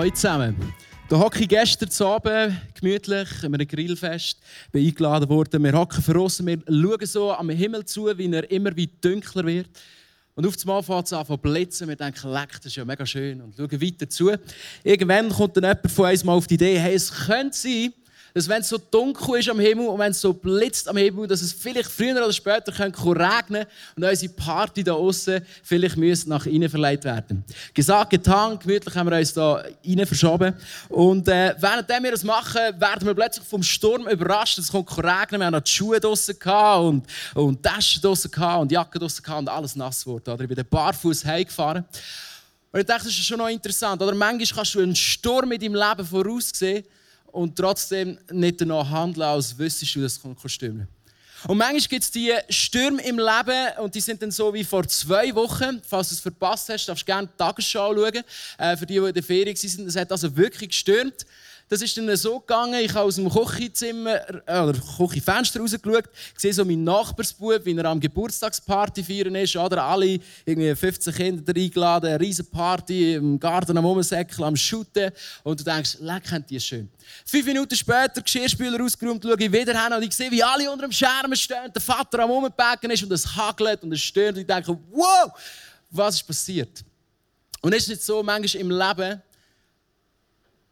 Heute zusammen. Da hocke ich gestern Abend gemütlich an einem Grillfest, bin eingeladen worden. Wir hocken draussen, wir schauen so am Himmel zu, wie er immer wie dunkler wird. Und auf einmal fängt es an zu blitzen. Wir denken, leck, das ist ja mega schön. Und schauen weiter zu. Irgendwann kommt dann jemand von uns mal auf die Idee, hey, es könnte sein, dass wenn es so dunkel ist am Himmel und wenn es so blitzt am Himmel, dass es vielleicht früher oder später könnte regnen und unsere Party da außen vielleicht müsste nach innen verleiht werden. Gesagt, getan, gemütlich haben wir uns da rein verschoben. Und äh, während wir das machen, werden wir plötzlich vom Sturm überrascht. Es kommt regnen, wir haben noch die Schuhe draussen und, und Taschen draussen und Jacke draussen und alles nass geworden. Oder ich bin barfuß heimgefahren. Und ich dachte, das ist schon noch interessant. Oder manchmal kannst du einen Sturm mit deinem Leben voraussehen und trotzdem nicht danach handeln, als wüsstest du, es stimmen Und manchmal gibt es die Stürme im Leben und die sind dann so wie vor zwei Wochen. Falls du es verpasst hast, darfst du gerne die Tagesschau schauen. Äh, für die, die in der Ferien waren, es hat also wirklich gestürmt. Das ist dann so gegangen, ich habe aus dem Küchenzimmer, äh, oder Küchenfenster rausgeschaut, sehe so meinen Nachbarsbub, wie er am Geburtstagsparty feiern ist, oder alle irgendwie 15 Kinder eingeladen, eine riesen Party im Garten am Umsäckeln, am Shooten und du denkst, leck, die ist schön. Fünf Minuten später, Geschirrspüler ausgeräumt, schaue ich wieder hin und ich sehe, wie alle unter dem Scherm stehen, der Vater am Umbacken ist und es hagelt und es stört und ich denke, wow, was ist passiert? Und es ist nicht so, manchmal im Leben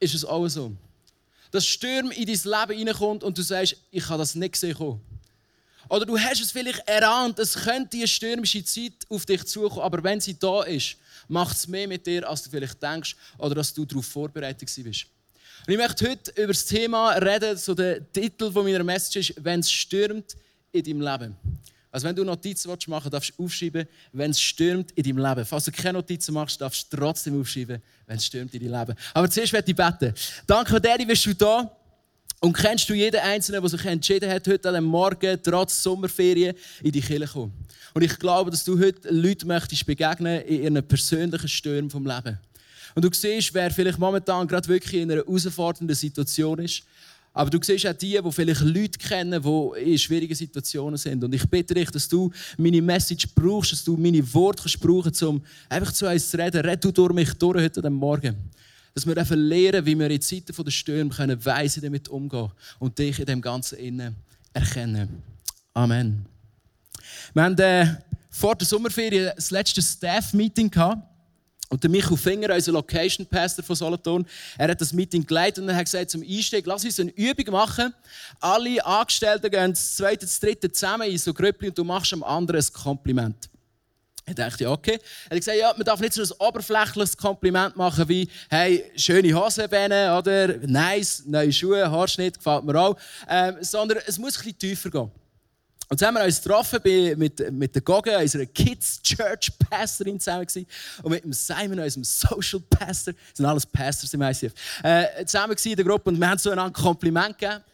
ist es auch so dass Sturm in dein Leben hineinkommt und du sagst, ich habe das nicht gesehen. Oder du hast es vielleicht erahnt, es könnte eine stürmische Zeit auf dich zukommen, aber wenn sie da ist, macht es mehr mit dir, als du vielleicht denkst oder dass du darauf vorbereitet bist. Und ich möchte heute über das Thema reden, so der Titel von meiner Message ist, wenn es stürmt in deinem Leben. Also wenn du Notizen machen willst, darfst du aufschreiben, wenn es stürmt in deinem Leben. Falls du keine Notizen machst, darfst du trotzdem aufschreiben, wenn es stürmt in deinem Leben. Aber zuerst werde ich beten. Danke, Daddy, bist du da. Und kennst du jeden Einzelnen, der sich entschieden hat, heute am Morgen, trotz Sommerferien, in die Kirche zu kommen? Und ich glaube, dass du heute Leuten möchtest begegnen in ihren persönlichen Stürmen vom Leben. Und du siehst, wer vielleicht momentan gerade wirklich in einer herausfordernden Situation ist, aber du siehst auch die, die vielleicht Leute kennen, die in schwierigen Situationen sind. Und ich bitte dich, dass du meine Message brauchst, dass du meine Worte brauchen um einfach zu uns zu reden. Red du durch mich durch heute Morgen. Dass wir einfach lernen, wie wir in Zeiten der Stürme können, weise damit umgehen und dich in dem Ganzen innen erkennen. Amen. Wir haben äh, vor der Sommerferien das letzte Staff-Meeting gehabt. Und der Michael Finger, unser Location Pastor von Solothurn, er hat das Meeting geleitet und er hat gesagt, zum Einstieg, lass uns eine Übung machen. Alle Angestellten gehen das zweite, das dritte zusammen in so Grüppli und du machst am anderen ein Kompliment. Ich dachte, ja, okay. Er hat gesagt, ja, man darf nicht so ein oberflächliches Kompliment machen wie, hey, schöne Hosenbeine, oder nice, neue Schuhe, Haarschnitt, gefällt mir auch. Ähm, sondern es muss ein bisschen tiefer gehen. Und so haben wir uns getroffen bei, mit, mit der Goge, unserer Kids Church Pastorin zusammen gewesen, und mit dem Simon, unserem Social Pastor, das sind alles Pastors im ICF, äh, zusammen in der Gruppe und wir haben so ein Kompliment gegeben.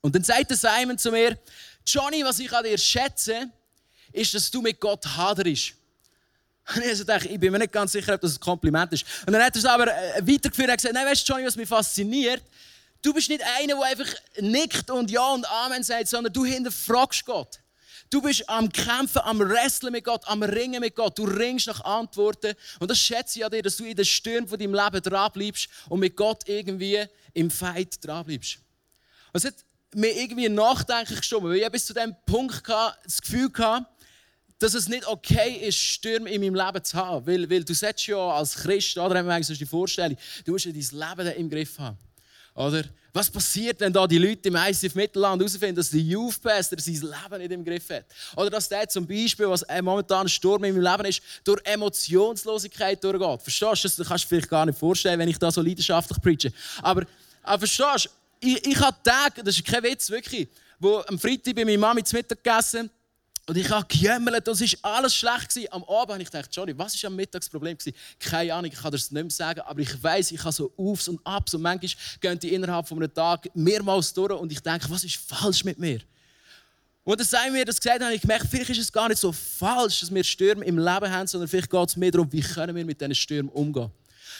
Und dann sagt der Simon zu mir, Johnny, was ich an dir schätze, ist, dass du mit Gott haderst. Und ich dachte, ich bin mir nicht ganz sicher, ob das ein Kompliment ist. Und dann hat er es aber äh, weitergeführt und gesagt, nein, weißt du, Johnny, was mich fasziniert, Du bist nicht einer, der einfach nickt und Ja und Amen sagt, sondern du hinterfragst Gott. Du bist am Kämpfen, am Wresteln mit Gott, am Ringen mit Gott. Du ringst nach Antworten. Und das schätze ich an dir, dass du in den Stürmen von deinem Leben dranbleibst und mit Gott irgendwie im Fight dranbleibst. Und es hat mir irgendwie nachdenklich gestimmt, weil ich bis zu dem Punkt das Gefühl hatte, dass es nicht okay ist, Stürme in meinem Leben zu haben. Weil, weil du sagst ja als Christ, oder haben wir eigentlich so die Vorstellung, du musst ja dein Leben im Griff haben. Oder? Was passiert, wenn da die Leute im ICF Mittelland herausfinden, dass der Youth Pastor sein Leben nicht im Griff hat? Oder dass der zum Beispiel, was momentan ein Sturm in meinem Leben ist, durch Emotionslosigkeit durchgeht. Verstehst du? Das kannst du vielleicht gar nicht vorstellen, wenn ich da so leidenschaftlich preache. Aber, aber verstehst du? Ich, ich habe Tage, das ist kein Witz, wirklich, wo am Freitag bei meiner Mami zu Mittag gegessen und ich habe gejammert, das war alles schlecht. Am Abend habe ich gedacht, Johnny, was war am Mittagsproblem? Keine Ahnung, ich kann das nicht mehr sagen, aber ich weiß, ich habe so Aufs und Abs und manchmal gehen die innerhalb von einem Tag mehrmals durch und ich denke, was ist falsch mit mir? Und dann sagen wir das gesagt habe, ich gemerkt, vielleicht ist es gar nicht so falsch, dass wir Stürme im Leben haben, sondern vielleicht geht es mehr darum, wie können wir mit diesen Stürmen umgehen.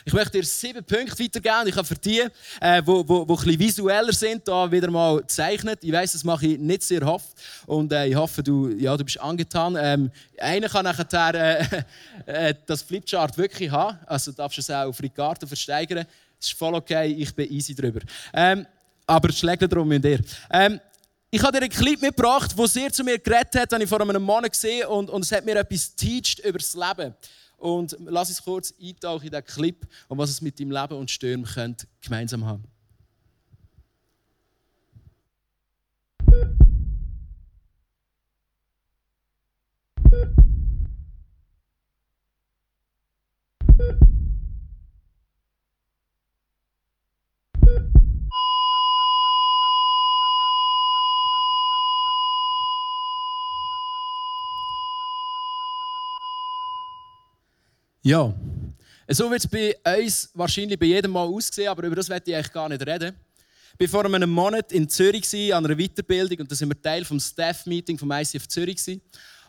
Ich möchte dir sieben Punkte weitergeben. Ich habe für die, äh, wo, wo, wo ein visueller sind, da wieder mal gezeichnet. Ich weiß, das mache ich nicht sehr oft. Und äh, ich hoffe, du, ja, du bist angetan. Ähm, einer kann nachher äh, äh, das Flipchart wirklich haben. Also darfst du es auch auf Ricardo versteigern. Das ist voll okay, ich bin easy drüber. Ähm, aber schlägt darum in dir. Ähm, ich habe dir einen Clip mitgebracht, der sehr zu mir geredet hat, den ich vor einem Monat gesehen und, und es hat mir etwas über das Leben. Und lass uns kurz eintauchen in diesen Clip und was es mit deinem Leben und Stürmen könnt gemeinsam haben. Ja, so wird es bei uns wahrscheinlich bei jedem Mal aussehen, aber über das werde ich eigentlich gar nicht reden. Ich war vor einem Monat in Zürich an einer Weiterbildung und da sind wir Teil vom Staff-Meeting vom ICF Zürich.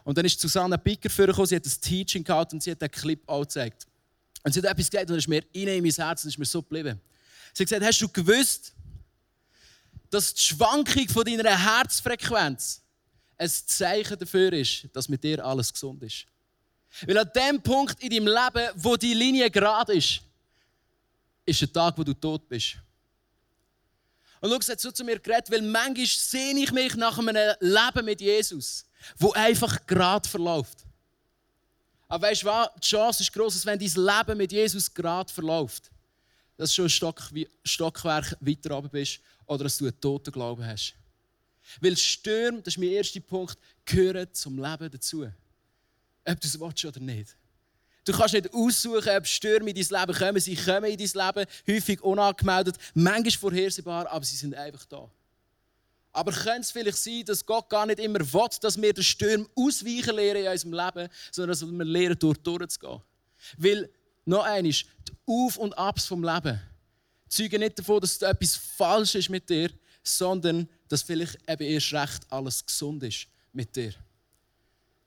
Und dann ist Susanne Picker vorgekommen, sie hat ein Teaching gehabt und sie hat den Clip auch gezeigt. Und sie hat etwas gesagt und das ist mir in mein Herz und ist mir so geblieben. Sie hat gesagt, hast du gewusst, dass die Schwankung von deiner Herzfrequenz ein Zeichen dafür ist, dass mit dir alles gesund ist? Weil an dem Punkt in deinem Leben, wo die Linie gerade ist, ist der Tag, wo du tot bist. Und schau, es hat so zu mir geredet, weil manchmal sehne ich mich nach einem Leben mit Jesus, wo einfach gerade verläuft. Aber weißt du was? Die Chance ist groß, dass wenn dein Leben mit Jesus gerade verläuft, dass du schon ein Stock, Stockwerk weiter oben bist oder dass du einen toten Glauben hast. Weil Stürme, das ist mein erster Punkt, gehören zum Leben dazu ob du es willst oder nicht. Du kannst nicht aussuchen, ob Stürme in dein Leben kommen. Sie kommen in dein Leben, häufig unangemeldet, manchmal vorhersehbar, aber sie sind einfach da. Aber könnte es vielleicht sein, dass Gott gar nicht immer will, dass wir den Sturm ausweichen lernen in unserem Leben, sondern dass wir lernen, durch durchzugehen? Weil, noch eines, die Auf- und Abs vom Leben zeugen nicht davon, dass etwas falsch ist mit dir, sondern dass vielleicht eben erst recht alles gesund ist mit dir.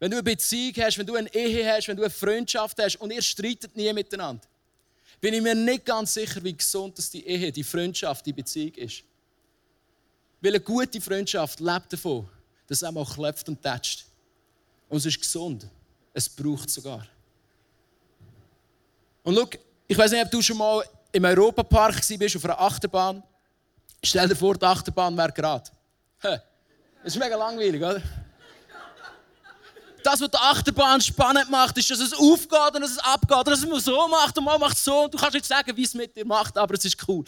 Wenn du eine Beziehung hast, wenn du eine Ehe hast, wenn du eine Freundschaft hast und ihr streitet nie miteinander, bin ich mir nicht ganz sicher, wie gesund das die Ehe, die Freundschaft, die Beziehung ist. Weil eine gute Freundschaft lebt davon, dass es auch klopft und tätscht. Und es ist gesund. Es braucht sogar. Und schau, ich weiß nicht, ob du schon mal im Europapark warst, auf einer Achterbahn. Stell dir vor, die Achterbahn wäre gerade. Das ist mega langweilig, oder? Das, was die Achterbahn spannend macht, ist, dass es aufgeht und dass es abgeht. Dass es mal so macht und mal macht so. Und du kannst nicht sagen, wie es mit dir macht, aber es ist cool.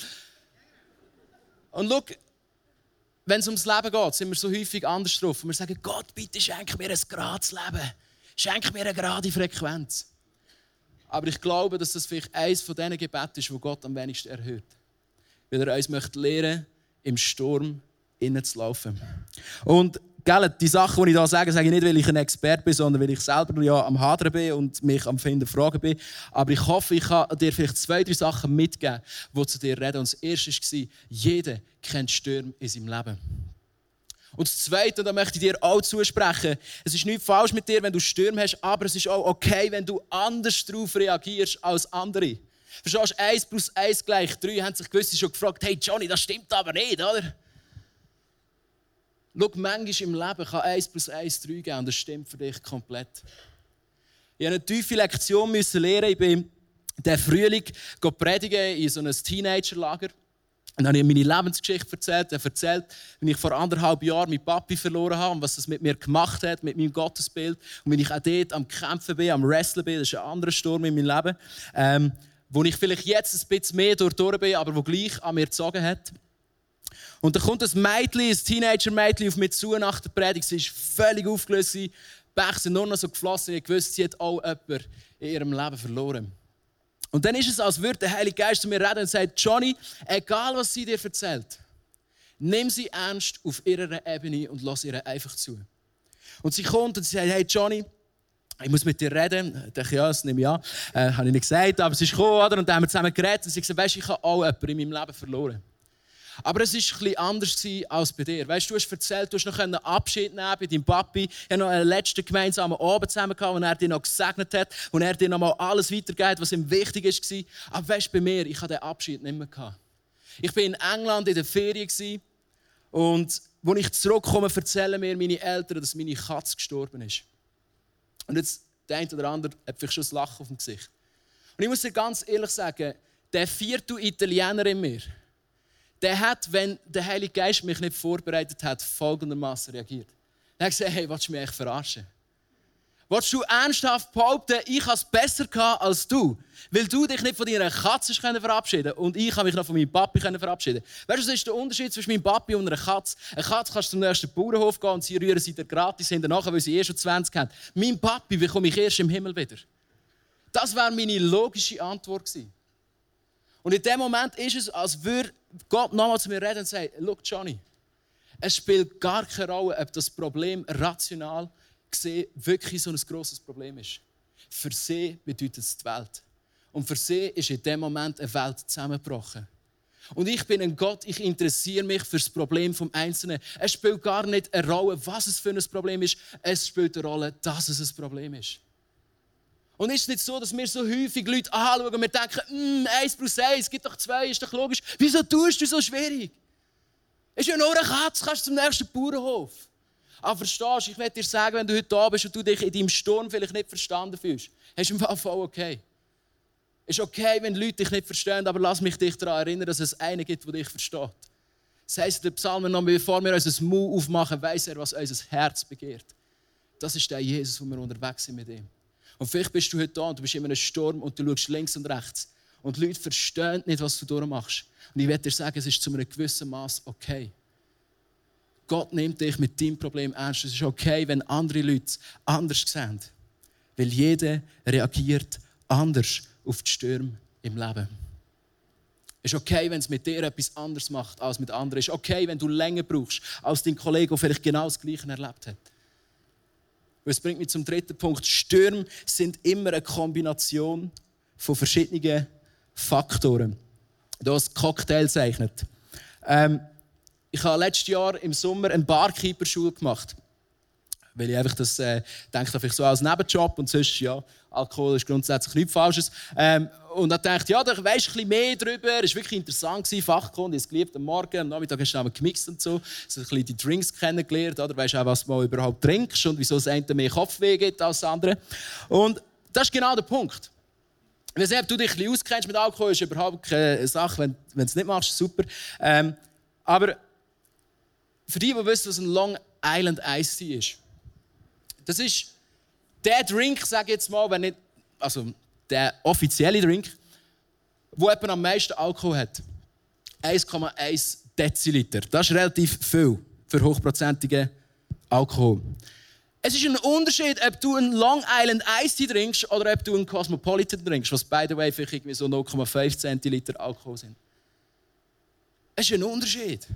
Und schau, wenn es ums Leben geht, sind wir so häufig anders drauf. Und wir sagen, Gott, bitte schenk mir ein gerades Leben. Schenk mir eine gerade Frequenz. Aber ich glaube, dass das vielleicht eines von diesen Gebeten ist, wo Gott am wenigsten erhört. Weil er uns möchte lehren, im Sturm innen zu laufen. Und Gell, die Sachen, die ich hier sage, sage ich nicht, weil ich ein Experte bin, sondern weil ich selber ja am Hadern bin und mich am Finden Fragen bin. Aber ich hoffe, ich kann dir vielleicht zwei, drei Sachen mitgeben, die zu dir reden. Und das erste war, jeder kennt Stürme in seinem Leben. Und das Zweite, da möchte ich dir auch zusprechen, es ist nicht falsch mit dir, wenn du Stürme hast, aber es ist auch okay, wenn du anders darauf reagierst als andere. Verstehst du, 1 plus 1 gleich 3, haben sich gewisse schon gefragt, hey Johnny, das stimmt aber nicht, oder? Schau, manchmal im Leben kann 1 plus 1 3 geben und das stimmt für dich komplett. Ich musste eine tiefe Lektion lernen. Ich bin diesen Frühling predigen in so einem Teenagerlager. Und dann habe ich meine Lebensgeschichte erzählt. Er erzählt, wie ich vor anderthalb Jahren meinen Papi verloren habe und was das mit mir gemacht hat, mit meinem Gottesbild. Und wie ich auch dort am Kämpfen bin, am Wrestlen bin. Das ist ein anderer Sturm in meinem Leben. Ähm, wo ich vielleicht jetzt ein bisschen mehr durch bin, aber wo gleich an mir gezogen hat. Und da kommt ein Mädchen, ein Teenager-Mädchen auf mich zu nach der Predigt. Sie war völlig aufgelöst. Die Bäche sind nur noch so geflossen. Ich wusste, sie hat auch jemanden in ihrem Leben verloren. Und dann ist es, als würde der Heilige Geist zu mir reden und sagt, Johnny, egal was sie dir erzählt, nimm sie ernst auf ihrer Ebene und lass ihr einfach zu. Und sie kommt und sie sagt, hey Johnny, ich muss mit dir reden. Ich dachte, ja, das nehme ich an. Äh, habe ich nicht gesagt, aber sie ist gekommen, oder? Und dann haben wir zusammen geredet und sie gesagt, weißt, ich habe auch jemanden in meinem Leben verloren. Aber es war bisschen anders als bei dir. Weißt, du hast erzählt, du hast noch einen Abschied nehmen bei deinem Papi. Er noch einen letzten gemeinsamen Abend zusammen gehabt, wo er dir noch gesegnet hat, wo er dir noch mal alles weitergeht, was ihm wichtig war. Aber weißt, bei mir, ich hatte den Abschied nicht mehr. Gehabt. Ich war in England in der Ferien und als ich zurückkomme, erzählen mir meine Eltern, dass meine Katze gestorben ist. Und jetzt, der eine oder andere hat vielleicht schon ein Lachen auf dem Gesicht. Und ich muss dir ganz ehrlich sagen, der vierte Italiener in mir, der hat, wenn der Heilige Geist mich nicht vorbereitet hat, folgendermaßen reagiert. Er hat gesagt, hey, willst du mich echt verarschen? Willst du ernsthaft behaupten, ich habe es besser gehabt als du? Weil du dich nicht von deiner Katze verabschieden und ich habe mich noch von meinem Papi verabschieden Weißt du, was ist der Unterschied zwischen meinem Papi und einer Katze? Eine Katze kannst du zum nächsten Bauernhof gehen und sie rühren sie dir gratis hinterher, weil sie eh schon 20 haben. Mein Papi bekomme ich erst im Himmel wieder. Das wäre meine logische Antwort gewesen. Und in dem Moment ist es, als würde Gott nochmal zu mir reden und sagen, look Johnny, es spielt gar keine Rolle, ob das Problem rational gesehen wirklich so ein grosses Problem ist. Für sie bedeutet es die Welt. Und für sie ist in dem Moment eine Welt zusammengebrochen. Und ich bin ein Gott, ich interessiere mich für das Problem vom Einzelnen. Es spielt gar nicht eine Rolle, was es für ein Problem ist. Es spielt eine Rolle, dass es ein Problem ist. Und ist es nicht so, dass wir so häufig Leute anschauen und wir denken, mm, 1 plus 1 gibt doch 2, ist doch logisch. Wieso tust du so schwierig? Ist ja nur eine Katze, kannst du zum nächsten Bauernhof. Aber verstehst du, ich werde dir sagen, wenn du heute da bist und du dich in deinem Sturm vielleicht nicht verstanden fühlst, hast du im Fall voll okay. Ist okay, wenn Leute dich nicht verstehen, aber lass mich dich daran erinnern, dass es einen gibt, der dich versteht. Das heisst, der Psalm noch, bevor wir unser Mund aufmachen, weiß er, was unser Herz begehrt. Das ist der Jesus, wo wir unterwegs sind mit ihm. Und vielleicht bist du heute da und du bist in einem Sturm und du schaust links und rechts. Und Leute verstehen nicht, was du durchmachst. Und ich werde dir sagen, es ist zu einem gewissen Maß okay. Gott nimmt dich mit deinem Problem ernst. Es ist okay, wenn andere Leute anders sehen. Weil jeder reagiert anders auf die Stürme im Leben. Es ist okay, wenn es mit dir etwas anderes macht als mit anderen. Es ist okay, wenn du länger brauchst als dein Kollege, der vielleicht genau das Gleiche erlebt hat. Und es bringt mich zum dritten Punkt. Stürme sind immer eine Kombination von verschiedenen Faktoren. Da ein Cocktail zeichnet. Ähm, ich habe letztes Jahr im Sommer eine Barkeeper-Schule gemacht. Weil ich einfach das äh, denke, ich so als Nebenjob und sonst, ja, Alkohol ist grundsätzlich nichts Falsches. Ähm, und dann dachte ja, da weisst du ein mehr darüber. Es war wirklich interessant, Fachkunde, ich geliebt am Morgen, am Nachmittag hast du gemixt und so. So ein bisschen die Drinks kennengelernt, oder? Weißt auch, was du überhaupt trinkst und wieso es eine mehr Kopfweh gibt als andere. Und das ist genau der Punkt. Ob du dich ein bisschen auskennst mit Alkohol, ist überhaupt keine Sache, wenn, wenn du es nicht machst, super. Ähm, aber für die, die wissen, was ein Long Island Ice ist. Das ist der Drink, sage ich jetzt mal, wenn nicht, also der offizielle Drink, wo etwa am meisten Alkohol hat. 1,1 Deziliter. Das ist relativ viel für hochprozentigen Alkohol. Es ist ein Unterschied, ob du einen Long Island Ice trinkst oder ob du einen Cosmopolitan trinkst, was by the way vielleicht so 0,5 Zentiliter Alkohol sind. Es ist ein Unterschied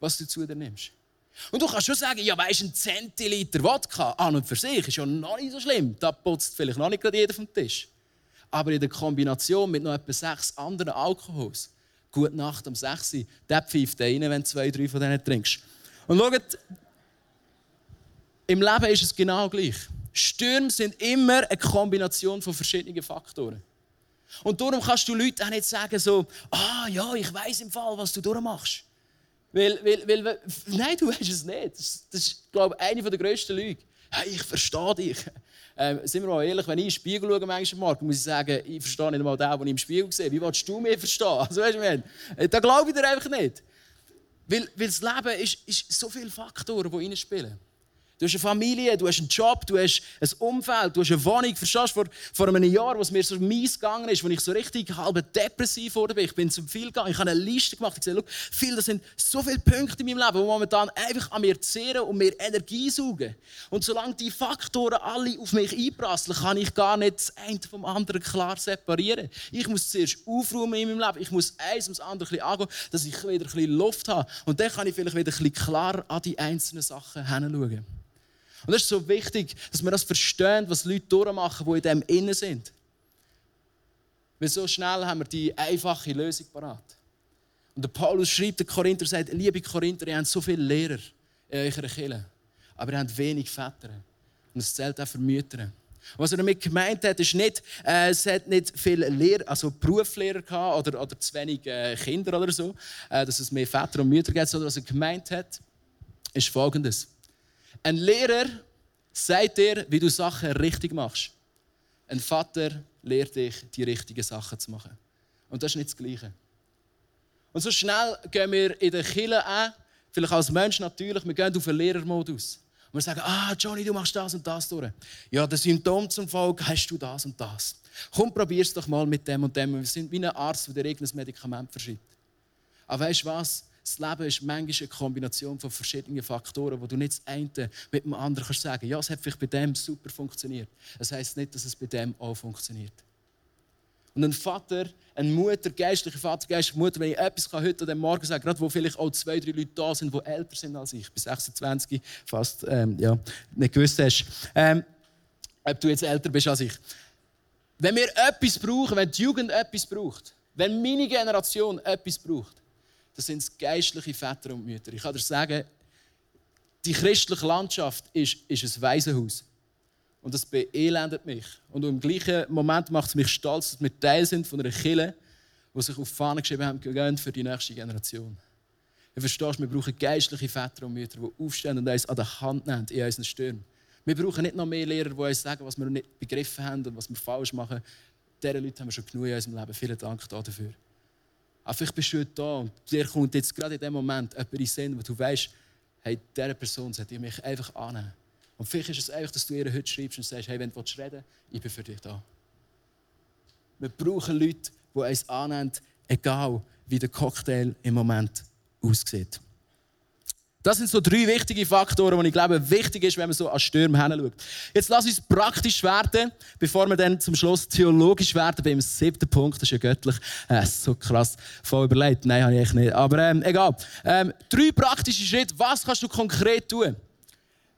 was du zu dir nimmst. Und du kannst schon sagen, ja, weißt ein Zentiliter Wodka an und für sich ist ja noch nicht so schlimm. Da putzt vielleicht noch nicht gerade jeder vom Tisch. Aber in der Kombination mit noch etwa sechs anderen Alkohols, gut Nacht um sechs, der pfeift rein, wenn du zwei, drei von denen trinkst. Und schaut, im Leben ist es genau gleich. Stürme sind immer eine Kombination von verschiedenen Faktoren. Und darum kannst du Leuten auch nicht sagen so, ah ja, ich weiß im Fall, was du durchmachst. Weil, weil, weil, nein, du weißt es nicht. Das, das ist, glaube ich, eine der grössten Lügen. Hey, ich verstehe dich. Ähm, sind wir mal ehrlich, wenn ich in den Spiegel schaue, manchmal, Mark, muss ich sagen, ich verstehe nicht mal den, den ich im Spiegel sehe. Wie willst du mich verstehen? Also, weißt du, da glaube ich dir einfach nicht. Weil, weil das Leben ist, ist so viele Faktoren, die reinspielen. Du hast eine Familie, du hast einen Job, du hast ein Umfeld, du hast eine Wohnung. Verstehst du, vor, vor einem Jahr, wo es mir so mies gegangen ist, wo ich so richtig halb depressiv wurde, ich bin zu viel gegangen, ich habe eine Liste gemacht, ich gesagt, viel, das sind so viele Punkte in meinem Leben, die momentan einfach an mir zehren und mir Energie saugen. Und solange die Faktoren alle auf mich einprasseln, kann ich gar nicht das eine vom anderen klar separieren. Ich muss zuerst aufräumen in meinem Leben, ich muss eins ums andere ein angehen, dass ich wieder ein bisschen Luft habe. Und dann kann ich vielleicht wieder ein bisschen klar an die einzelnen Sachen hinschauen. Und das ist so wichtig, dass wir das verstehen, was Leute durchmachen, die in dem innen sind. Weil so schnell haben wir die einfache Lösung parat. Und der Paulus schreibt den Korinther, sagt, liebe Korinther, ihr habt so viele Lehrer in eurer Kirche, aber ihr habt wenig Väter. Und es zählt auch für Mütter. Und was er damit gemeint hat, ist nicht, äh, es hat nicht viele Lehrer, also Berufslehrer gehabt oder, oder zu wenig äh, Kinder oder so, äh, dass es mehr Väter und Mütter gibt, sondern was er gemeint hat, ist folgendes. Ein Lehrer sagt dir, wie du Sachen richtig machst. Ein Vater lehrt dich, die richtigen Sachen zu machen. Und das ist nicht das Gleiche. Und so schnell gehen wir in der Kille an, vielleicht als Mensch natürlich, wir gehen auf den Lehrermodus. Und wir sagen, ah, Johnny, du machst das und das durch. Ja, das Symptom zum Volk hast du das und das. Komm, probier es doch mal mit dem und dem. Wir sind wie ein Arzt, der dir irgendein Medikament verschreibt. Aber weißt du was? Das Leben ist manchmal eine Kombination von verschiedenen Faktoren, wo du nicht das eine mit dem anderen kannst sagen. Ja, es hat vielleicht bei dem super funktioniert. Das heißt nicht, dass es bei dem auch funktioniert. Und ein Vater, eine Mutter, geistliche Vater, geistliche Mutter, wenn ich etwas heute an Morgen sagen gerade wo vielleicht auch zwei, drei Leute da sind, die älter sind als ich, bis 26, fast ähm, ja, nicht gewusst hast, ähm, ob du jetzt älter bist als ich. Wenn wir etwas brauchen, wenn die Jugend etwas braucht, wenn meine Generation etwas braucht, das sind geistliche Väter und Mütter. Ich kann dir sagen, die christliche Landschaft ist, ist ein Waisenhaus. Und das beelendet mich. Und im gleichen Moment macht es mich stolz, dass wir Teil sind von einer Kille, die sich auf die Fahne geschrieben haben, für die nächste Generation. Du verstehst, wir brauchen geistliche Väter und Mütter, die aufstehen und uns an der Hand nehmen in unseren Stürmen. Wir brauchen nicht noch mehr Lehrer, die uns sagen, was wir nicht begriffen haben und was wir falsch machen. Diese Leute haben wir schon genug in unserem Leben. Vielen Dank dafür. Aber vielleicht bist du heute da und dir kommt jetzt gerade in dem Moment jemand in den Sinn, wo du weißt, hey, dieser Person sollte mich einfach annehmen. Und vielleicht ist es einfach, dass du ihr heute schreibst und sagst, hey, wenn du reden willst, ich bin für dich da. Wir brauchen Leute, die uns annehmen, egal wie der Cocktail im Moment aussieht. Das sind so drei wichtige Faktoren, die ich glaube, wichtig ist, wenn man so an Stürme hinschaut. Jetzt lass uns praktisch werden, bevor wir dann zum Schluss theologisch werden. Beim siebten Punkt, das ist ja göttlich. Äh, so krass, voll überlegt. Nein, habe ich echt nicht. Aber ähm, egal. Ähm, drei praktische Schritte. Was kannst du konkret tun?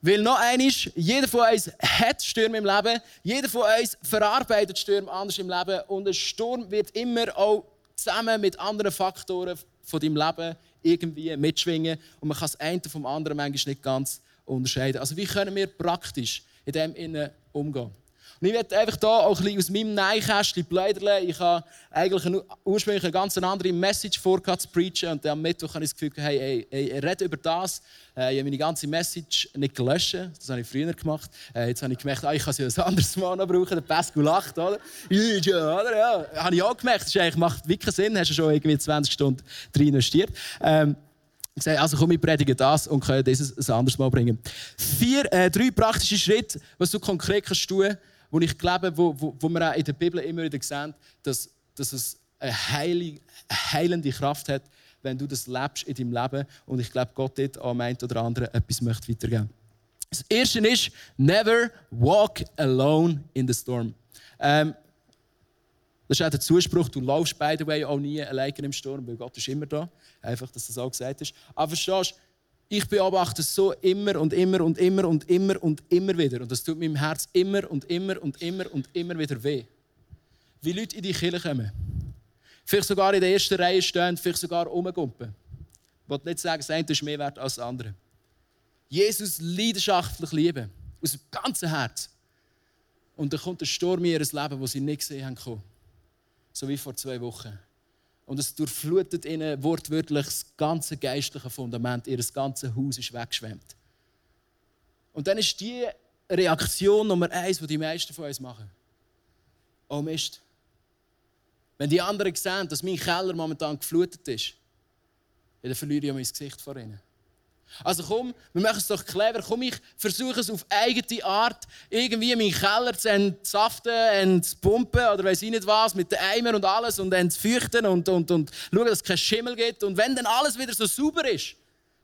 Weil noch eines, jeder von uns hat Stürme im Leben. Jeder von uns verarbeitet Stürme anders im Leben. Und ein Sturm wird immer auch zusammen mit anderen Faktoren von deinem Leben irgendwie mitschwingen und man kann das eine vom anderen manchmal nicht ganz unterscheiden. Also wie können wir praktisch in dem Innen umgehen? Und ich werde einfach hier auch ein aus meinem Neinkästchen plaudern. Ich habe eigentlich eine, ursprünglich eine ganz andere Message vor zu preachen und am Mittwoch habe ich das Gefühl, hey, hey, hey rede über das. Äh, ich habe meine ganze Message nicht gelöscht. Das habe ich früher gemacht. Äh, jetzt habe ich gemerkt, ah, ich kann sie ein anderes Mal noch brauchen. Der Pascal lacht, oder? Ja, oder? Ja. Habe ich auch gemerkt. Das eigentlich, macht wirklich Sinn. Hast du schon irgendwie 20 Stunden drin investiert. Ähm, sage, also komm, ich predige das und kann dieses ein anderes Mal bringen. Vier, äh, drei praktische Schritte, was du konkret kannst tun wo ich glaube, wo, wo, wo wir auch in der Bibel immer wieder sehen, dass, dass es eine, heilig, eine heilende Kraft hat, wenn du das lebst in deinem Leben. Und ich glaube, Gott dort am einen oder anderen etwas möchte weitergeben. Das erste ist, never walk alone in the storm. Ähm, das ist auch der Zuspruch, du laufst by the way auch nie alleine im Sturm, weil Gott ist immer da. Einfach, dass das auch gesagt ist. Aber verstehst du, ich beobachte es so immer und immer und immer und immer und immer wieder. Und das tut meinem Herz immer und immer und immer und immer wieder weh. Wie Leute in die Kirche kommen. Vielleicht sogar in der ersten Reihe stehen, vielleicht sogar rumgumpen. Ich will nicht sagen, das eine ist mehr wert als das andere. Jesus leidenschaftlich lieben. Aus dem ganzen Herz. Und dann kommt ein Sturm in ihr Leben, das sie nicht gesehen haben. So wie vor zwei Wochen. Und es durchflutet ihnen wortwörtlich das ganze geistliche Fundament. Ihr ganzes Haus ist weggeschwemmt. Und dann ist die Reaktion Nummer eins, die die meisten von uns machen. Oh Mist. Wenn die anderen sehen, dass mein Keller momentan geflutet ist, dann verliere ich mein Gesicht vor ihnen. Also komm, wir machen es doch clever. Komm, ich versuche es auf eigene Art irgendwie in meinen Keller zu entsaften, zu pumpen oder weiß ich nicht was, mit den Eimer und alles und zu feuchten und, und, und schauen, dass es keinen Schimmel gibt. Und wenn dann alles wieder so sauber ist,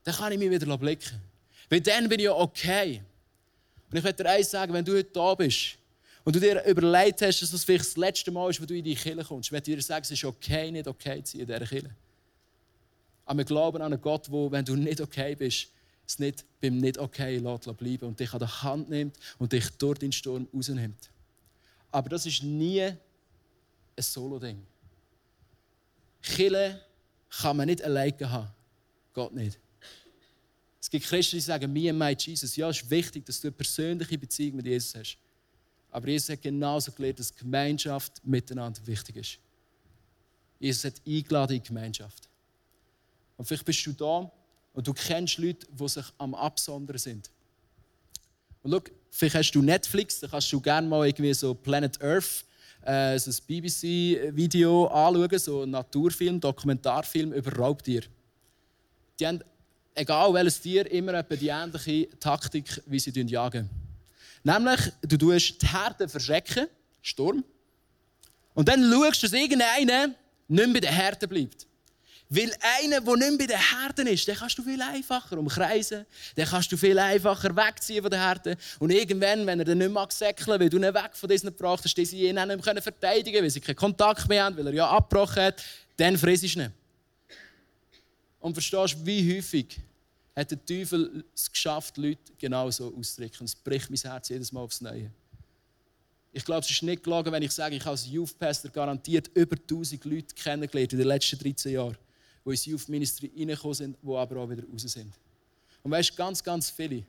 dann kann ich mich wieder blicken. Weil dann bin ich ja okay. Und ich werde dir eins sagen, wenn du heute da bist und du dir überlegt hast, dass das vielleicht das letzte Mal ist, wo du in die Kirche kommst, ich werde dir sagen, es ist okay, nicht okay zu sein in dieser Kirche. Aber wir glauben an einen Gott, wo, wenn du nicht okay bist, es nicht beim nicht okay lässt bleiben und dich an der Hand nimmt und dich durch den Sturm rausnimmt. Aber das ist nie ein Solo-Ding. Kille kann man nicht alleine haben. Gott nicht. Es gibt Christen, die sagen, me and my Jesus. Ja, es ist wichtig, dass du eine persönliche Beziehung mit Jesus hast. Aber Jesus hat genauso gelernt, dass Gemeinschaft miteinander wichtig ist. Jesus hat eingeladen in die Gemeinschaft. Und vielleicht bist du da und du kennst Leute, die sich am Absondern sind. Und schau, vielleicht hast du Netflix, da kannst du gerne mal irgendwie so Planet Earth, äh, so ein BBC-Video anschauen, so ein Naturfilm, Dokumentarfilm über Raubtier. Die haben, egal welches Tier, immer die ähnliche Taktik, wie sie jagen. Nämlich, du tust die Herde verschrecken, Sturm, und dann schaust du, dass irgendeiner nicht mehr bei den Herden bleibt. Weil einer, der nicht bei den Herden ist, den kannst du viel einfacher umkreisen, den kannst du viel einfacher wegziehen von den Herden. Und irgendwann, wenn er dann nicht mehr säckeln weil du ihn weg von diesen gebracht hast, die sie ihn nicht mehr verteidigen weil sie keinen Kontakt mehr haben, weil er ja abgebrochen hat, dann frisst du ihn. Und verstehst du, wie häufig hat der Teufel es geschafft, Leute genau so auszudrücken. Es bricht mein Herz jedes Mal aufs Neue. Ich glaube, es ist nicht gelogen, wenn ich sage, ich habe als Youth Pastor garantiert über 1000 Leute kennengelernt in den letzten 13 Jahren die ins Youth Ministry reingekommen sind, die aber auch wieder raus sind. Und weißt du, ganz, ganz viele,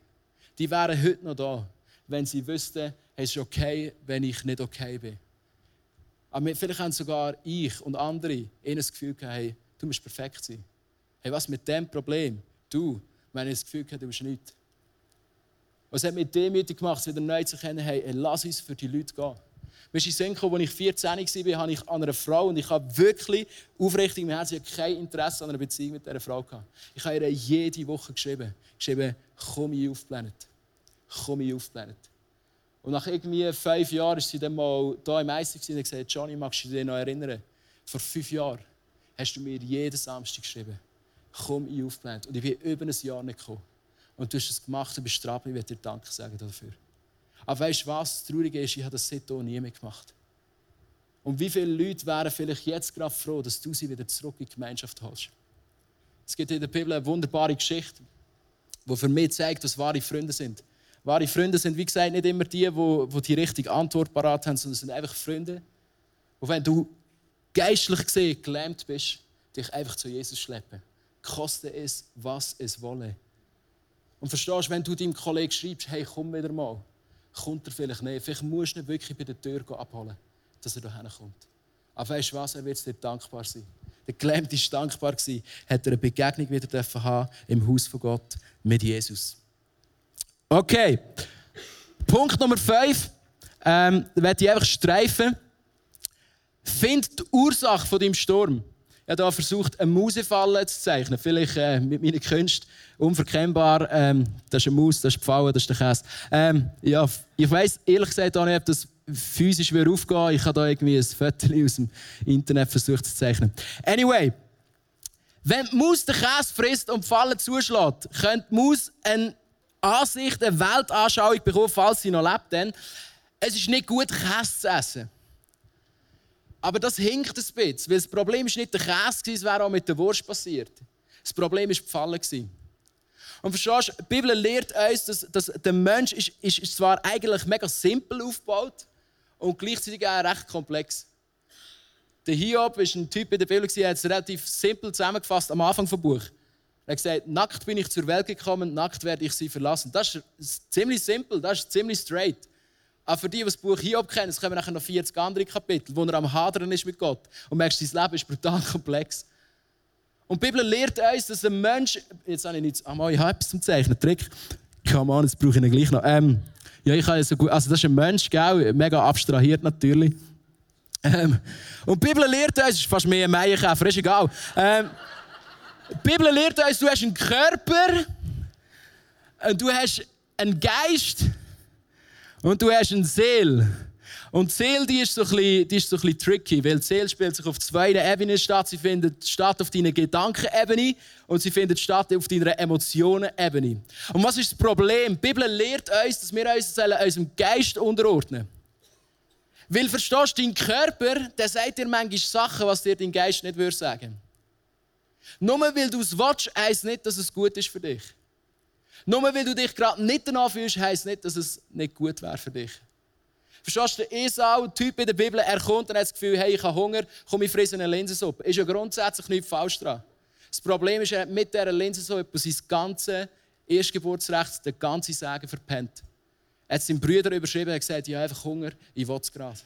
die wären heute noch da, wenn sie wüssten, es ist okay, wenn ich nicht okay bin. Aber vielleicht haben sogar ich und andere ihnen das Gefühl gehabt, hey, du musst perfekt sein. Hey, was mit dem Problem? Du, wenn ich das Gefühl gehabt, du bist nichts. Was hat mich demütig gemacht, wieder neu zu kennen, hey, lass uns für die Leute gehen. Weißt du, in Senko, als ich 14 war, habe ich an einer Frau und ich habe wirklich aufrichtig im Herzen kein Interesse an einer Beziehung mit dieser Frau gehabt. Ich habe ihr jede Woche geschrieben, geschrieben, komm ich auf Planet. Komm ich auf Planet. Und nach irgendwie fünf Jahren ist sie dann mal da im Eis und gesagt, Johnny, magst du dich noch erinnern? Vor fünf Jahren hast du mir jeden Samstag geschrieben, komm ich auf Planet. Und ich bin über ein Jahr nicht gekommen. Und du hast es gemacht und bist dran. Ich werde dir Danke sagen dafür. Aber weißt du was? Das Traurige ist, ich habe das seitdem nie mehr gemacht. Und wie viele Leute wären vielleicht jetzt gerade froh, dass du sie wieder zurück in die Gemeinschaft holst? Es gibt in der Bibel eine wunderbare Geschichte, die für mich zeigt, was wahre Freunde sind. Wahre Freunde sind, wie gesagt, nicht immer die, die die richtige Antwort parat haben, sondern sind einfach Freunde, die, wenn du geistlich gesehen gelähmt bist, dich einfach zu Jesus schleppen. Koste es, was es wolle. Und verstehst, du, wenn du deinem Kollegen schreibst, hey, komm wieder mal, kommt er vielleicht nicht. Vielleicht musst du nicht wirklich bei der Tür abholen, dass er hierher kommt. Aber weißt du was, er wird dir dankbar sein. Der Gelähmte war dankbar, hat er eine Begegnung wieder haben im Haus von Gott mit Jesus. Okay, Punkt Nummer 5. Ähm, werde ich einfach streifen. Find die Ursache von deinem Sturm. Habe hier versucht, eine Mausefalle zu zeichnen. Vielleicht äh, mit meinen Künsten unverkennbar. Ähm, das ist eine Maus, das ist die Falle, das ist der Käse. Ähm, ja, ich weiss ehrlich gesagt auch nicht, ob das physisch wieder aufgehen Ich habe da irgendwie ein Foto aus dem Internet versucht zu zeichnen. Anyway, wenn die Maus den Käse frisst und die Falle zuschlägt, könnte die Maus eine Ansicht, eine Weltanschauung bekommen, falls sie noch lebt. Denn es ist nicht gut, Käse zu essen. Aber das hinkt ein bisschen, weil das Problem ist nicht der Käse, es wäre auch mit der Wurst passiert. Das Problem war die Falle. Und verstehst du, die Bibel lehrt uns, dass, dass der Mensch ist, ist, zwar eigentlich mega simpel aufgebaut und gleichzeitig auch recht komplex. Der Hiob ist ein Typ in der Bibel, der hat es relativ simpel zusammengefasst am Anfang des Buch. Er hat gesagt, nackt bin ich zur Welt gekommen, nackt werde ich sie verlassen. Das ist ziemlich simpel, das ist ziemlich straight. Aber für die, die das Buch Hiob kennen, es kommen nachher noch 40 andere Kapitel, wo er am Hadern ist mit Gott. Und merkst, sein Leben ist brutal komplex. Und die Bibel lehrt uns, dass ein Mensch. Jetzt habe ich nichts. Ah, ich habe etwas zum Zeichnen. Trick. Come on, das brauche ich gleich noch. Ähm, ja, ich habe so gut. Also, das ist ein Mensch, gell? Mega abstrahiert natürlich. Ähm, und die Bibel lehrt uns, ist fast mehr ein Meienkäfer, ist egal. Ähm, die Bibel lehrt uns, du hast einen Körper Und du hast einen Geist und du hast eine Seele. Und die Seele die ist, so ein bisschen, die ist so ein bisschen tricky, weil die Seele spielt sich auf zwei Ebenen statt. Sie findet statt auf deiner Gedankenebene und sie findet statt auf deiner Emotionenebene. Und was ist das Problem? Die Bibel lehrt uns, dass wir uns unserem Geist unterordnen. Weil verstehst du, dein Körper, der sagt dir manchmal Sachen, was dir dein Geist nicht würde sagen. Nur weil du es willst, heisst nicht, dass es gut ist für dich. Nur weil du dich gerade nicht danach fühlst, heisst nicht, dass es nicht gut wäre für dich. Verstehst du, der Esau, Typ in der Bibel, er kommt und hat das Gefühl, hey, ich habe Hunger, komm, ich fresse eine Linsensuppe. Ist ja grundsätzlich nichts falsch dran. Das Problem ist, er hat mit dieser Linsensuppe sein ganzes Erstgeburtsrecht, den ganzen Sagen verpennt. Er hat seinen Brüder überschrieben und gesagt, ja, einfach Hunger, ich will es gerade.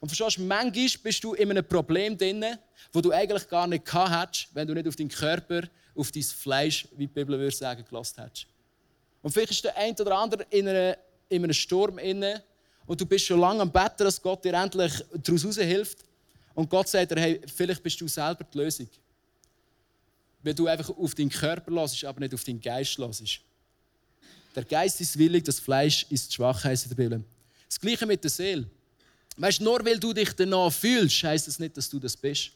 Und verstehst du, manchmal bist du in einem Problem drin, wo du eigentlich gar nicht gehabt hättest, wenn du nicht auf deinen Körper, auf dein Fleisch, wie die Bibel würde sagen, gelassen hättest. Und vielleicht ist der ein oder andere in, einer, in einem Sturm inne und du bist schon lange am Betten, dass Gott dir endlich daraus hilft. Und Gott sagt dir, hey, vielleicht bist du selber die Lösung. Wenn du einfach auf deinen Körper lässt, aber nicht auf deinen Geist lässt. Der Geist ist willig, das Fleisch ist schwach, heisst in der Bibel. Das Gleiche mit der Seele. Weißt du, nur weil du dich danach fühlst, heisst das nicht, dass du das bist.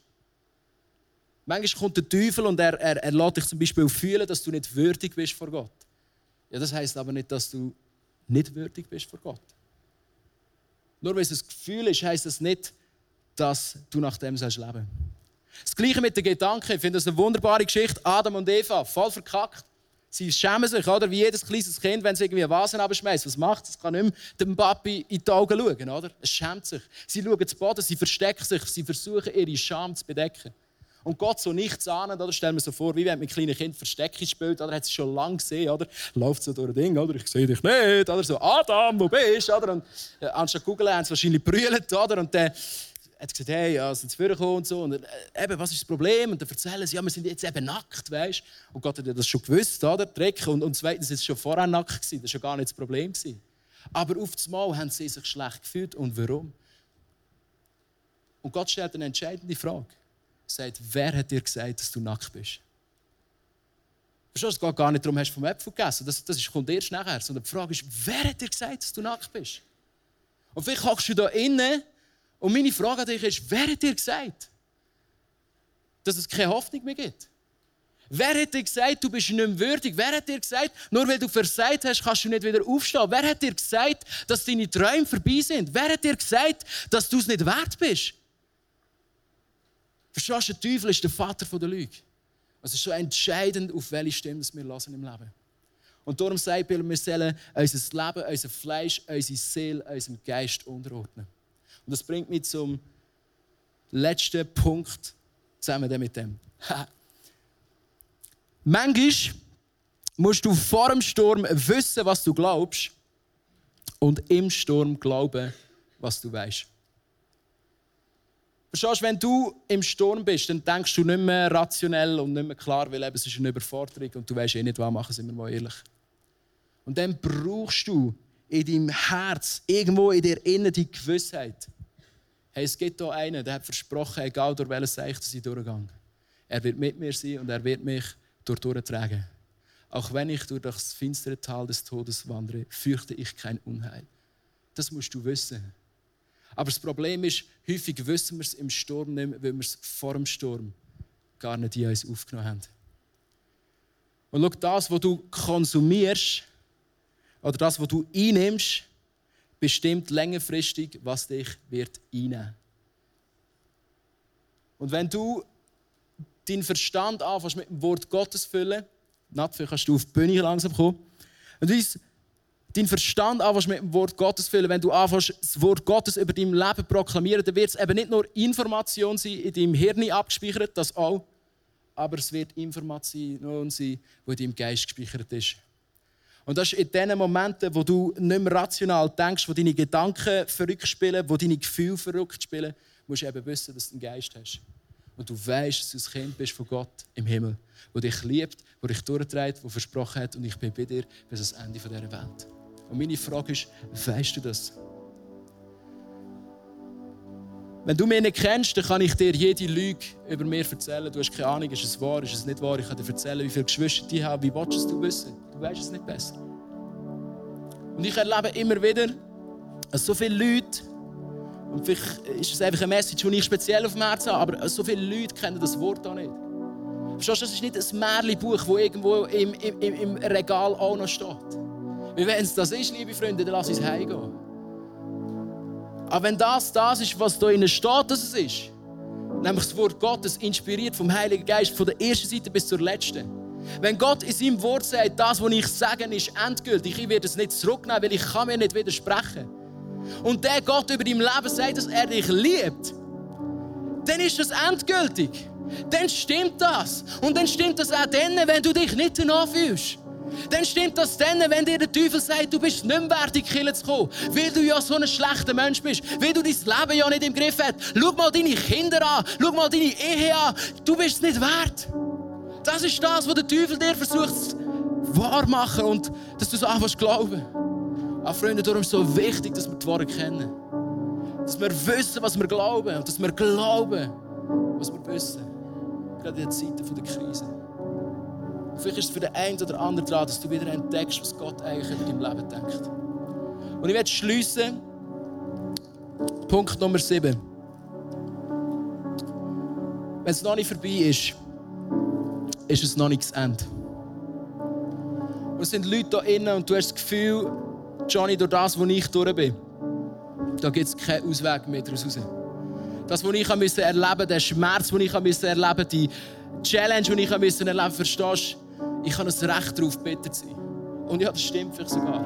Manchmal kommt der Teufel und er, er, er lässt dich zum Beispiel fühlen, dass du nicht würdig bist vor Gott. Ja, das heisst aber nicht, dass du nicht würdig bist vor Gott. Nur weil es ein Gefühl ist, heisst das nicht, dass du nach dem sollst leben Das Gleiche mit den Gedanken. Ich finde das eine wunderbare Geschichte. Adam und Eva, voll verkackt. Sie schämen sich, oder? Wie jedes kleines Kind, wenn es irgendwie eine Vase abschmeißt. Was macht es? Es kann nicht mehr dem Papi in die Augen schauen, oder? Es schämt sich. Sie schauen zu Boden, sie verstecken sich, sie versuchen, ihre Scham zu bedecken. Und Gott so nichts ahnend, oder? Stell mir so vor, wie wenn man kleine Kind Verstecken spielt, oder? Hat sie schon lange gesehen, oder? Läuft so durch ein Ding, oder? Ich sehe dich nicht, oder? So, Adam, wo bist du, oder? Und äh, anstatt googeln, haben sie wahrscheinlich brüllt, oder? Und dann hat gesagt, hey, ja, sind sie vorgekommen und so. Und äh, eben, was ist das Problem? Und dann erzählen sie, ja, wir sind jetzt eben nackt, weißt Und Gott hat ja das schon gewusst, oder? Dreck. Und, und zweitens, es schon vorher nackt gewesen. Das war ja gar nicht das Problem. Gewesen. Aber auf das Mal haben sie sich schlecht gefühlt. Und warum? Und Gott stellt eine entscheidende Frage sagt, wer hat dir gesagt, dass du nackt bist? Verstehst du, es geht gar nicht darum, hast du vom Äpfel gegessen. Das, das kommt erst nachher. Sondern die Frage ist, wer hat dir gesagt, dass du nackt bist? Und vielleicht hockst du da innen und meine Frage an dich ist, wer hat dir gesagt, dass es keine Hoffnung mehr gibt? Wer hat dir gesagt, du bist nicht mehr würdig? Wer hat dir gesagt, nur weil du versagt hast, kannst du nicht wieder aufstehen? Wer hat dir gesagt, dass deine Träume vorbei sind? Wer hat dir gesagt, dass du es nicht wert bist? Verstehst du, der Teufel ist der Vater der Lüge. Es ist so entscheidend, auf welche Stimme wir lassen im Leben. Und darum sagt Bill, wir sollen unser Leben, unser Fleisch, unsere Seele, unserem Geist unterordnen. Und das bringt mich zum letzten Punkt zusammen mit dem. Manchmal musst du vor dem Sturm wissen, was du glaubst, und im Sturm glauben, was du weißt. Verstehst wenn du im Sturm bist, dann denkst du nicht mehr rationell und nicht mehr klar, weil es ist eine Überforderung und du weißt eh nicht, was machen, sind wir mal ehrlich. Und dann brauchst du in deinem Herz, irgendwo in dir innen die Gewissheit, hey, es gibt hier einen, der hat versprochen, egal durch welches Zeichen ich durchgehe. Er wird mit mir sein und er wird mich dort durchtragen. Auch wenn ich durch das finstere Tal des Todes wandere, fürchte ich kein Unheil. Das musst du wissen. Aber das Problem ist, häufig wissen wir es im Sturm nicht mehr, weil wir es vor dem Sturm gar nicht in uns aufgenommen haben. Und schau, das, was du konsumierst, oder das, was du einnimmst, bestimmt längerfristig, was dich wird einnehmen. Und wenn du deinen Verstand anfängst mit dem Wort Gottes füllen, Natfi, kannst du auf die Bühne langsam kommen, und du deinen Verstand anfängst mit dem Wort Gottes füllen, wenn du anfängst, das Wort Gottes über dein Leben proklamieren, dann wird es eben nicht nur Information sein, in deinem Hirn abgespeichert, das auch, aber es wird Information sein, die in deinem Geist gespeichert ist. Und das ist in den Momenten, wo du nicht mehr rational denkst, wo deine Gedanken verrückt spielen, wo deine Gefühle verrückt spielen, musst du eben wissen, dass du einen Geist hast. Und du weißt, dass du ein Kind bist von Gott im Himmel, der dich liebt, der dich durchträgt, der versprochen hat, und ich bin bei dir bis ans Ende dieser Welt. Und meine Frage ist, weißt du das? Wenn du mich nicht kennst, dann kann ich dir jede Lüge über mir erzählen. Du hast keine Ahnung, ist es wahr, ist es nicht wahr. Ich kann dir erzählen, wie viele Geschwister ich habe. Wie willst du es wissen? Du weißt es nicht besser. Und ich erlebe immer wieder, dass so viele Leute, und vielleicht ist es einfach eine Message, die ich speziell auf dem Herzen habe, aber so viele Leute kennen das Wort auch nicht. Verstehst du, das ist nicht ein Märchenbuch, das irgendwo im, im, im Regal auch noch steht. Weil wenn es das ist, liebe Freunde, dann lass uns heimgehen. Aber wenn das das ist, was da innen steht, dass es ist, nämlich das Wort Gottes, inspiriert vom Heiligen Geist, von der ersten Seite bis zur letzten. Wenn Gott in seinem Wort sagt, das, was ich sage, ist endgültig, ich werde es nicht zurücknehmen, weil ich kann mir nicht widersprechen. Und der Gott über dein Leben sagt, dass er dich liebt, dann ist das endgültig. Dann stimmt das. Und dann stimmt das auch dann, wenn du dich nicht danach fühlst. Dann stimmt das dann, wenn dir der Teufel sagt, du bist nicht mehr wert, in die zu kommen, weil du ja so ein schlechter Mensch bist, weil du dein Leben ja nicht im Griff hast. Schau mal deine Kinder an, schau mal deine Ehe an, du bist es nicht wert. Das ist das, was der Teufel dir versucht wahrmachen und dass du es anfängst glauben. Aber Freunde, darum ist es so wichtig, dass wir die Worte kennen. Dass wir wissen, was wir glauben und dass wir glauben, was wir wissen. Gerade in den Zeiten der Krise. Vielleicht ist es für den einen oder anderen dran, dass du wieder entdeckst, was Gott eigentlich über dein Leben denkt. Und ich werde schließen. Punkt Nummer 7. Wenn es noch nicht vorbei ist, ist es noch nicht das Ende. Und es sind Leute hier innen und du hast das Gefühl, Johnny, durch das, wo ich durch bin, da gibt es keinen Ausweg mehr daraus raus. Das, was ich erleben musste, der Schmerz, den ich erleben musste, die Challenge, die ich erleben musste, verstehst du? Ich habe ein Recht darauf, bitter zu sein. Und ja, das stimmt vielleicht sogar.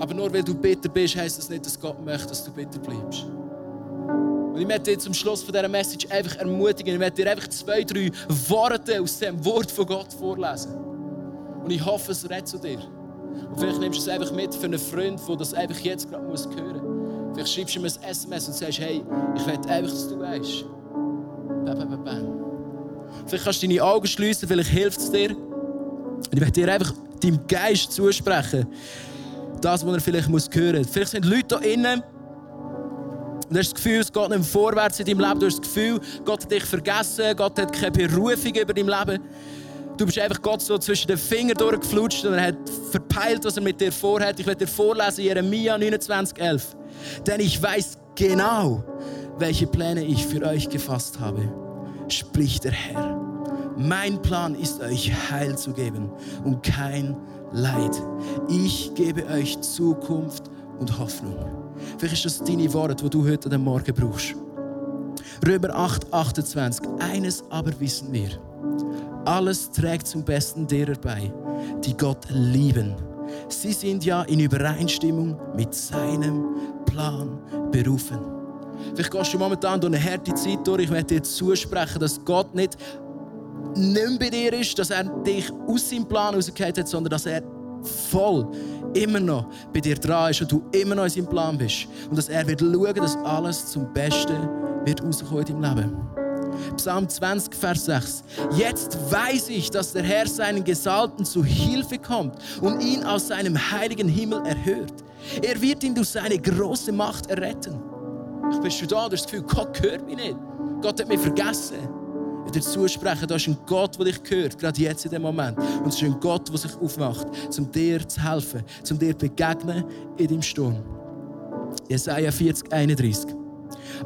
Aber nur weil du bitter bist, heisst das nicht, dass Gott möchte, dass du bitter bleibst. Und ich möchte dir zum Schluss von dieser Message einfach ermutigen. Ich möchte dir einfach zwei, drei Worte aus dem Wort von Gott vorlesen. Und ich hoffe, es redet zu dir. Und vielleicht nimmst du es einfach mit für einen Freund, der das einfach jetzt gerade muss hören muss. Vielleicht schreibst du ihm ein SMS und sagst, hey, ich will einfach, dass du weißt. Bam, bam, bam, bam. Vielleicht kannst du deine Augen schließen, vielleicht hilft es dir. Und ich möchte dir einfach deinem Geist zusprechen. Das, was er vielleicht muss hören muss. Vielleicht sind Leute hier innen, und du hast das Gefühl, es geht nicht vorwärts in deinem Leben. Du hast das Gefühl, Gott hat dich vergessen, Gott hat keine Berufung über dein Leben. Du bist einfach Gott so zwischen den Fingern durchgeflutscht und er hat verpeilt, was er mit dir vorhat. Ich werde dir vorlesen, Jeremia 29,11. Denn ich weiß genau, welche Pläne ich für euch gefasst habe spricht der Herr. Mein Plan ist euch Heil zu geben und kein Leid. Ich gebe euch Zukunft und Hoffnung. Vielleicht ist das deine Worte, die du heute am Morgen brauchst. Römer 8, 28. Eines aber wissen wir. Alles trägt zum Besten derer bei, die Gott lieben. Sie sind ja in Übereinstimmung mit seinem Plan berufen. Vielleicht gehst du momentan durch eine harte Zeit durch. Ich möchte dir zusprechen, dass Gott nicht nicht bei dir ist, dass er dich aus seinem Plan rausgehört hat, sondern dass er voll immer noch bei dir dran ist und du immer noch in seinem Plan bist. Und dass er wird schauen, dass alles zum Besten wird rauskommen in deinem Leben. Psalm 20, Vers 6. Jetzt weiß ich, dass der Herr seinen Gesalbten zu Hilfe kommt und ihn aus seinem heiligen Himmel erhört. Er wird ihn durch seine große Macht erretten. Ich bist du da, du hast das Gefühl, Gott hört mich nicht. Gott hat mich vergessen. Ich dir zusprechen, da ist ein Gott, der dich hört, gerade jetzt in dem Moment. Und es ist ein Gott, der sich aufmacht, um dir zu helfen, um dir zu begegnen in deinem Sturm. Jesaja 40, 31.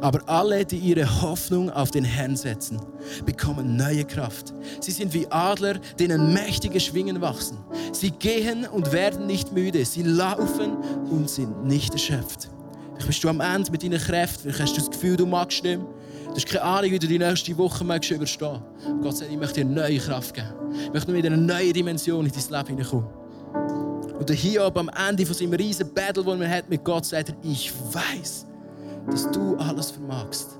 Aber alle, die ihre Hoffnung auf den Herrn setzen, bekommen neue Kraft. Sie sind wie Adler, denen mächtige Schwingen wachsen. Sie gehen und werden nicht müde. Sie laufen und sind nicht erschöpft. Vielleicht bist du am Ende mit deinen Kräften. Vielleicht hast du das Gefühl, du magst nicht mehr. Du hast keine Ahnung, wie du die nächste Woche magst überstehen Gott sagt, ich möchte dir neue Kraft geben. Ich möchte nur wieder eine neue Dimension in dein Leben hineinkommen. Und der Hiob am Ende von seinem riesen Battle, den er hat mit Gott, sagt er, ich weiß, dass du alles vermagst.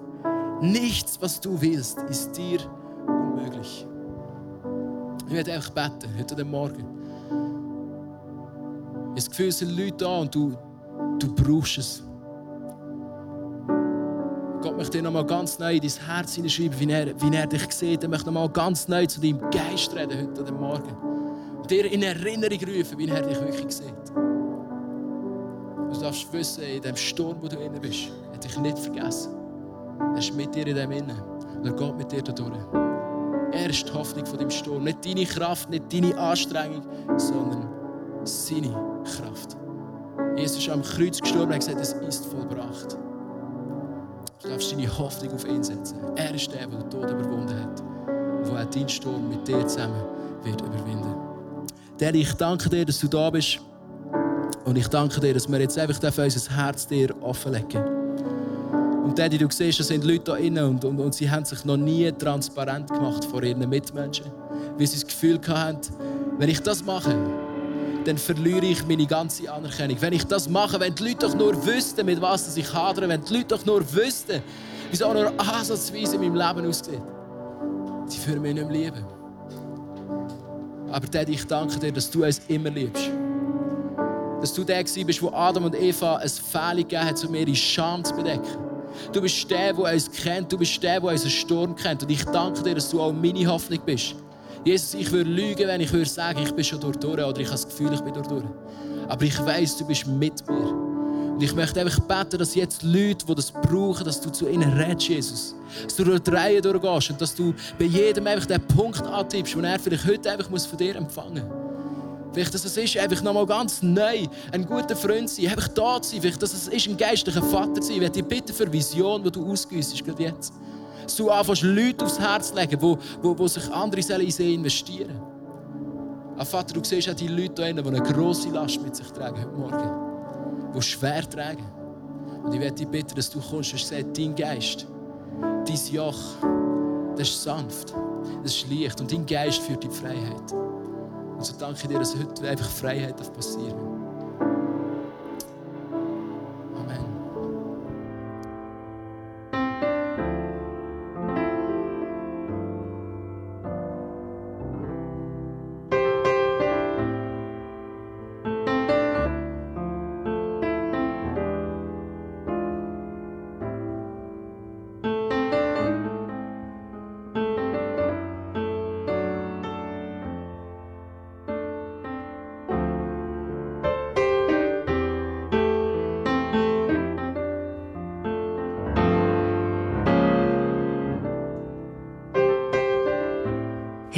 Nichts, was du willst, ist dir unmöglich. Ich werde einfach beten, heute Morgen. Ich habe das Gefühl, es sind Leute da und du, du brauchst es. Gott möchte dir nochmal ganz neu in dein Herz hineinschreiben, wie er, wie er dich sieht. Er möchte nochmal ganz neu zu deinem Geist reden heute Morgen. Und dir in Erinnerung rufen, wie er dich wirklich sieht. Du darfst wissen, in dem Sturm, wo du inne bist, hat dich nicht vergessen. Er ist mit dir in dem Innen. Und er geht mit dir da durch. Er ist die Hoffnung von dem Sturm. Nicht deine Kraft, nicht deine Anstrengung, sondern seine Kraft. Jesus ist am Kreuz gestorben und hat gesagt, es ist vollbracht. Darfst deine Hoffnung auf ihn setzen. Er ist der, der den Tod überwunden hat. Und der deinen Sturm mit dir zusammen wird überwinden. Daddy, ich danke dir, dass du da bist. Und ich danke dir, dass wir jetzt einfach unser Herz dir offenlegen Und Daddy, du siehst, da sind Leute da innen und, und, und sie haben sich noch nie transparent gemacht vor ihren Mitmenschen. Weil sie das Gefühl hatten, wenn ich das mache, dann verliere ich meine ganze Anerkennung. Wenn ich das mache, wenn die Leute doch nur wüssten, mit was ich hadere, wenn die Leute doch nur wüssten, wie auch nur ansatzweise in meinem Leben aussieht, sie würden mich nicht mehr lieben. Aber Daddy, ich danke dir, dass du uns immer liebst. Dass du der bist, wo Adam und Eva ein Fehler gegeben hat, um ihre Scham zu bedecken. Du bist der, der uns kennt. Du bist der, der unseren Sturm kennt. Und ich danke dir, dass du auch meine Hoffnung bist. Jesus, ich würde lügen, wenn ich würde sagen, ich bin schon durch oder ich habe das Gefühl, ich bin durch. Aber ich weiß, du bist mit mir. Und ich möchte einfach beten, dass jetzt Leute, die das brauchen, dass du zu ihnen redest, Jesus. Dass du durch die Reihe durchgehst und dass du bei jedem einfach den Punkt antippst, den er vielleicht heute einfach von dir empfangen muss. Vielleicht, dass es ist, einfach nochmal ganz neu ein guter Freund sein, einfach da zu sein. Vielleicht, dass es ist, ein geistlicher Vater sein. Ich werde dich bitten für Vision, die du ausgüssest, gerade jetzt dass du anfängst, Leute aufs Herz zu legen, wo, wo, wo sich andere in sie investieren sollen. Ah, Vater, du siehst auch die Leute hier, die eine grosse Last mit sich tragen heute Morgen. Die schwer tragen. Und ich werde dich bitten, dass du kommst und sagst, dein Geist, dein Joch, das ist sanft, das ist leicht und dein Geist führt die Freiheit. Und so danke ich dir, dass heute einfach Freiheit passieren darf.